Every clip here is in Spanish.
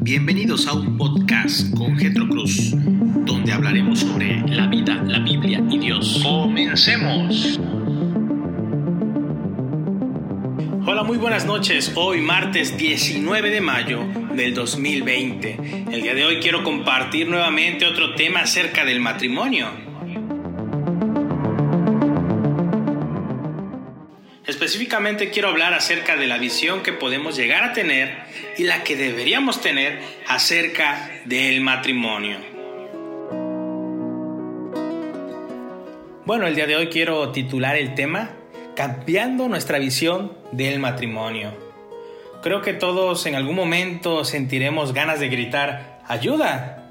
bienvenidos a un podcast con Getro Cruz, donde hablaremos sobre la vida, la Biblia y Dios. ¡Comencemos! Hola, muy buenas noches. Hoy martes 19 de mayo del 2020. El día de hoy quiero compartir nuevamente otro tema acerca del matrimonio. Específicamente quiero hablar acerca de la visión que podemos llegar a tener y la que deberíamos tener acerca del matrimonio. Bueno, el día de hoy quiero titular el tema Cambiando nuestra visión del matrimonio. Creo que todos en algún momento sentiremos ganas de gritar, ayuda,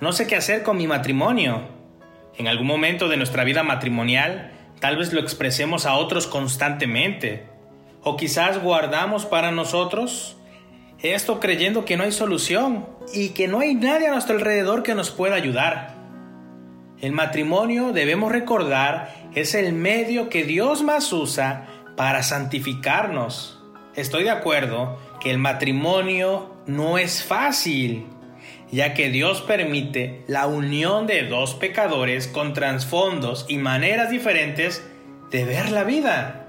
no sé qué hacer con mi matrimonio. En algún momento de nuestra vida matrimonial Tal vez lo expresemos a otros constantemente. O quizás guardamos para nosotros esto creyendo que no hay solución y que no hay nadie a nuestro alrededor que nos pueda ayudar. El matrimonio, debemos recordar, es el medio que Dios más usa para santificarnos. Estoy de acuerdo que el matrimonio no es fácil ya que Dios permite la unión de dos pecadores con trasfondos y maneras diferentes de ver la vida.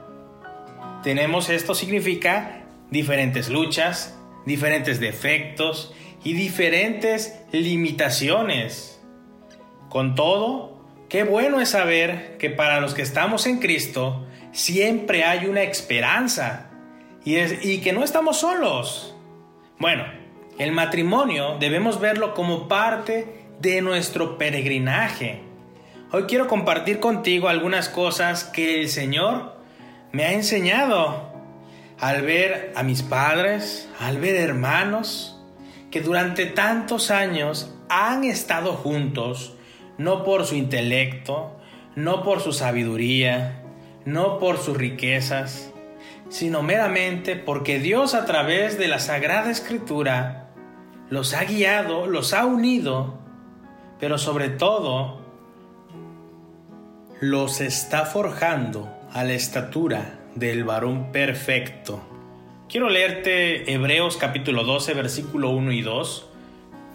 Tenemos esto significa diferentes luchas, diferentes defectos y diferentes limitaciones. Con todo, qué bueno es saber que para los que estamos en Cristo siempre hay una esperanza y, y que no estamos solos. Bueno, el matrimonio debemos verlo como parte de nuestro peregrinaje. Hoy quiero compartir contigo algunas cosas que el Señor me ha enseñado al ver a mis padres, al ver hermanos que durante tantos años han estado juntos, no por su intelecto, no por su sabiduría, no por sus riquezas, sino meramente porque Dios a través de la Sagrada Escritura los ha guiado, los ha unido, pero sobre todo los está forjando a la estatura del varón perfecto. Quiero leerte Hebreos capítulo 12, versículo 1 y 2.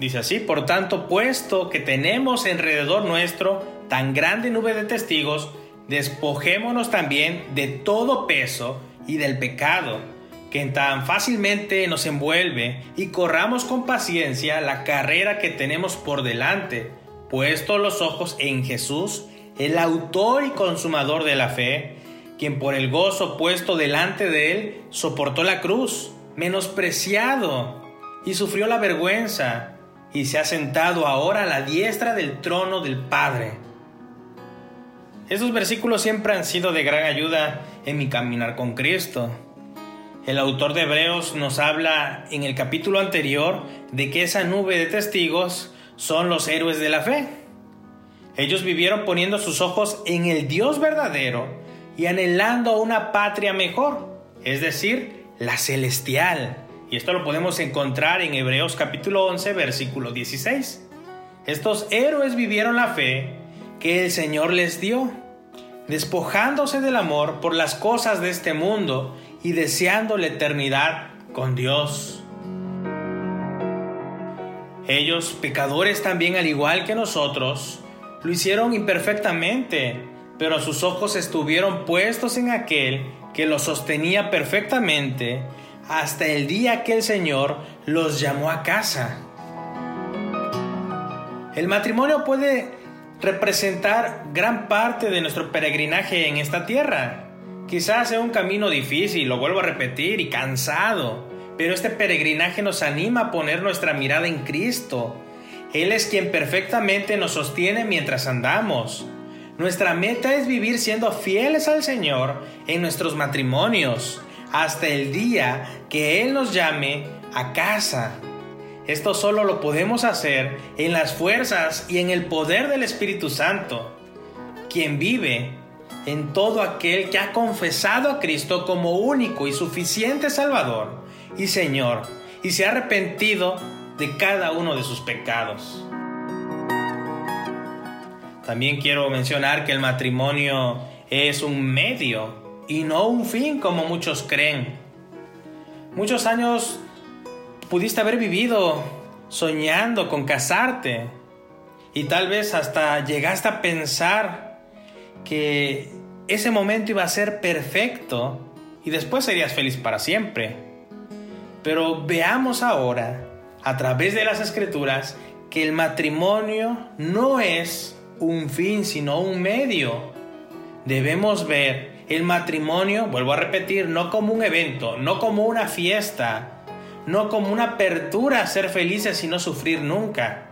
Dice así, por tanto, puesto que tenemos alrededor nuestro tan grande nube de testigos, despojémonos también de todo peso y del pecado que tan fácilmente nos envuelve y corramos con paciencia la carrera que tenemos por delante, puesto los ojos en Jesús, el autor y consumador de la fe, quien por el gozo puesto delante de él soportó la cruz, menospreciado, y sufrió la vergüenza, y se ha sentado ahora a la diestra del trono del Padre. Estos versículos siempre han sido de gran ayuda en mi caminar con Cristo. El autor de Hebreos nos habla en el capítulo anterior de que esa nube de testigos son los héroes de la fe. Ellos vivieron poniendo sus ojos en el Dios verdadero y anhelando una patria mejor, es decir, la celestial. Y esto lo podemos encontrar en Hebreos capítulo 11, versículo 16. Estos héroes vivieron la fe que el Señor les dio, despojándose del amor por las cosas de este mundo y deseando la eternidad con Dios. Ellos, pecadores también al igual que nosotros, lo hicieron imperfectamente, pero sus ojos estuvieron puestos en aquel que los sostenía perfectamente hasta el día que el Señor los llamó a casa. El matrimonio puede representar gran parte de nuestro peregrinaje en esta tierra. Quizás sea un camino difícil, lo vuelvo a repetir, y cansado, pero este peregrinaje nos anima a poner nuestra mirada en Cristo. Él es quien perfectamente nos sostiene mientras andamos. Nuestra meta es vivir siendo fieles al Señor en nuestros matrimonios, hasta el día que Él nos llame a casa. Esto solo lo podemos hacer en las fuerzas y en el poder del Espíritu Santo, quien vive en todo aquel que ha confesado a Cristo como único y suficiente Salvador y Señor y se ha arrepentido de cada uno de sus pecados. También quiero mencionar que el matrimonio es un medio y no un fin como muchos creen. Muchos años pudiste haber vivido soñando con casarte y tal vez hasta llegaste a pensar que ese momento iba a ser perfecto y después serías feliz para siempre. Pero veamos ahora, a través de las escrituras, que el matrimonio no es un fin, sino un medio. Debemos ver el matrimonio, vuelvo a repetir, no como un evento, no como una fiesta, no como una apertura a ser felices y no sufrir nunca,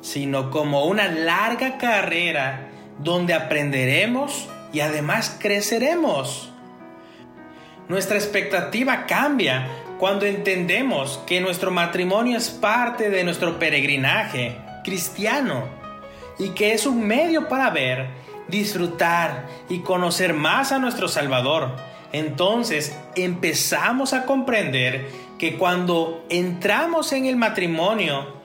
sino como una larga carrera donde aprenderemos y además creceremos. Nuestra expectativa cambia cuando entendemos que nuestro matrimonio es parte de nuestro peregrinaje cristiano y que es un medio para ver, disfrutar y conocer más a nuestro Salvador. Entonces empezamos a comprender que cuando entramos en el matrimonio,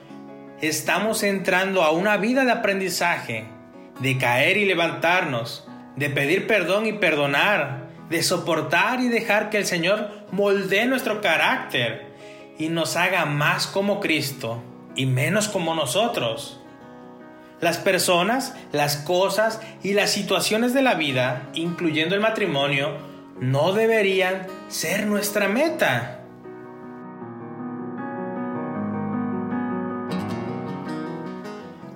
estamos entrando a una vida de aprendizaje, de caer y levantarnos, de pedir perdón y perdonar, de soportar y dejar que el Señor moldee nuestro carácter y nos haga más como Cristo y menos como nosotros. Las personas, las cosas y las situaciones de la vida, incluyendo el matrimonio, no deberían ser nuestra meta.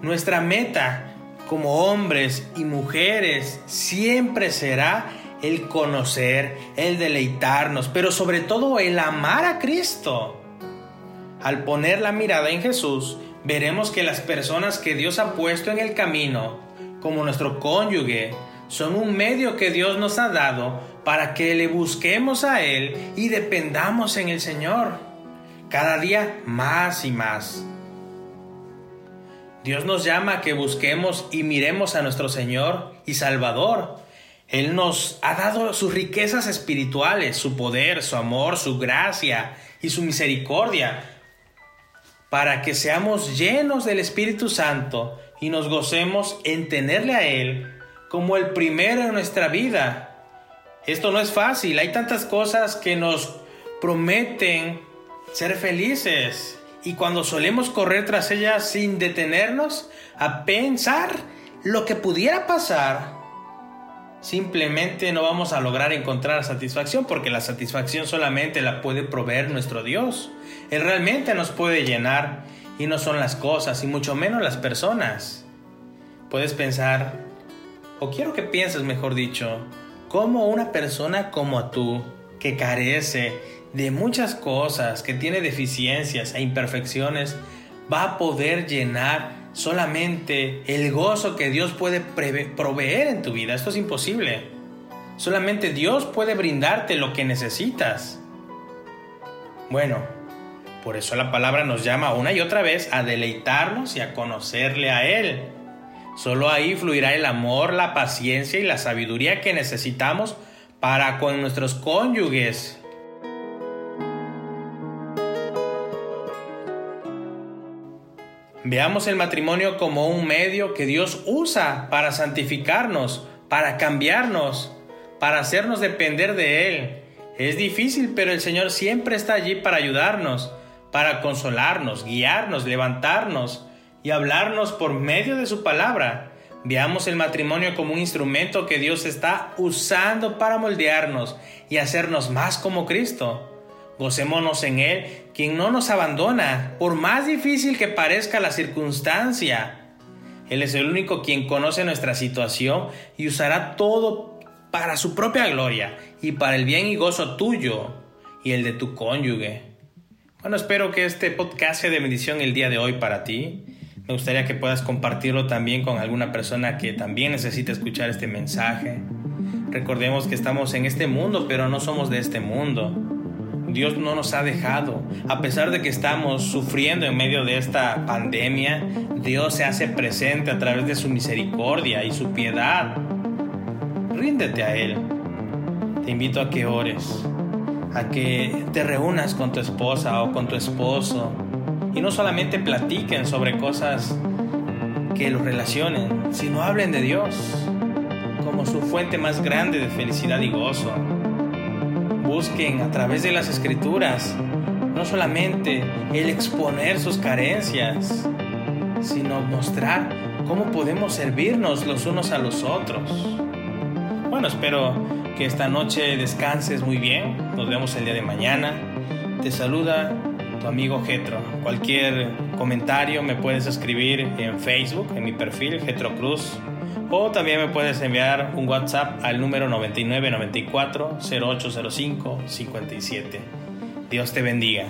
Nuestra meta como hombres y mujeres siempre será el conocer, el deleitarnos, pero sobre todo el amar a Cristo. Al poner la mirada en Jesús, veremos que las personas que Dios ha puesto en el camino, como nuestro cónyuge, son un medio que Dios nos ha dado para que le busquemos a Él y dependamos en el Señor, cada día más y más. Dios nos llama a que busquemos y miremos a nuestro Señor y Salvador, él nos ha dado sus riquezas espirituales, su poder, su amor, su gracia y su misericordia, para que seamos llenos del Espíritu Santo y nos gocemos en tenerle a Él como el primero en nuestra vida. Esto no es fácil, hay tantas cosas que nos prometen ser felices y cuando solemos correr tras ellas sin detenernos a pensar lo que pudiera pasar, simplemente no vamos a lograr encontrar satisfacción porque la satisfacción solamente la puede proveer nuestro Dios. Él realmente nos puede llenar y no son las cosas y mucho menos las personas. Puedes pensar, o quiero que pienses mejor dicho, cómo una persona como tú, que carece de muchas cosas, que tiene deficiencias e imperfecciones, va a poder llenar solamente el gozo que Dios puede proveer en tu vida. Esto es imposible. Solamente Dios puede brindarte lo que necesitas. Bueno, por eso la palabra nos llama una y otra vez a deleitarnos y a conocerle a Él. Solo ahí fluirá el amor, la paciencia y la sabiduría que necesitamos para con nuestros cónyuges Veamos el matrimonio como un medio que Dios usa para santificarnos, para cambiarnos, para hacernos depender de Él. Es difícil, pero el Señor siempre está allí para ayudarnos, para consolarnos, guiarnos, levantarnos y hablarnos por medio de su palabra. Veamos el matrimonio como un instrumento que Dios está usando para moldearnos y hacernos más como Cristo. Gocémonos en Él, quien no nos abandona, por más difícil que parezca la circunstancia. Él es el único quien conoce nuestra situación y usará todo para su propia gloria y para el bien y gozo tuyo y el de tu cónyuge. Bueno, espero que este podcast sea de bendición el día de hoy para ti. Me gustaría que puedas compartirlo también con alguna persona que también necesite escuchar este mensaje. Recordemos que estamos en este mundo, pero no somos de este mundo. Dios no nos ha dejado. A pesar de que estamos sufriendo en medio de esta pandemia, Dios se hace presente a través de su misericordia y su piedad. Ríndete a Él. Te invito a que ores, a que te reúnas con tu esposa o con tu esposo y no solamente platiquen sobre cosas que los relacionen, sino hablen de Dios como su fuente más grande de felicidad y gozo busquen a través de las escrituras no solamente el exponer sus carencias, sino mostrar cómo podemos servirnos los unos a los otros. Bueno, espero que esta noche descanses muy bien. Nos vemos el día de mañana. Te saluda tu amigo Getro. Cualquier comentario me puedes escribir en Facebook, en mi perfil, Getro Cruz. O también me puedes enviar un WhatsApp al número 9994 0805 57. Dios te bendiga.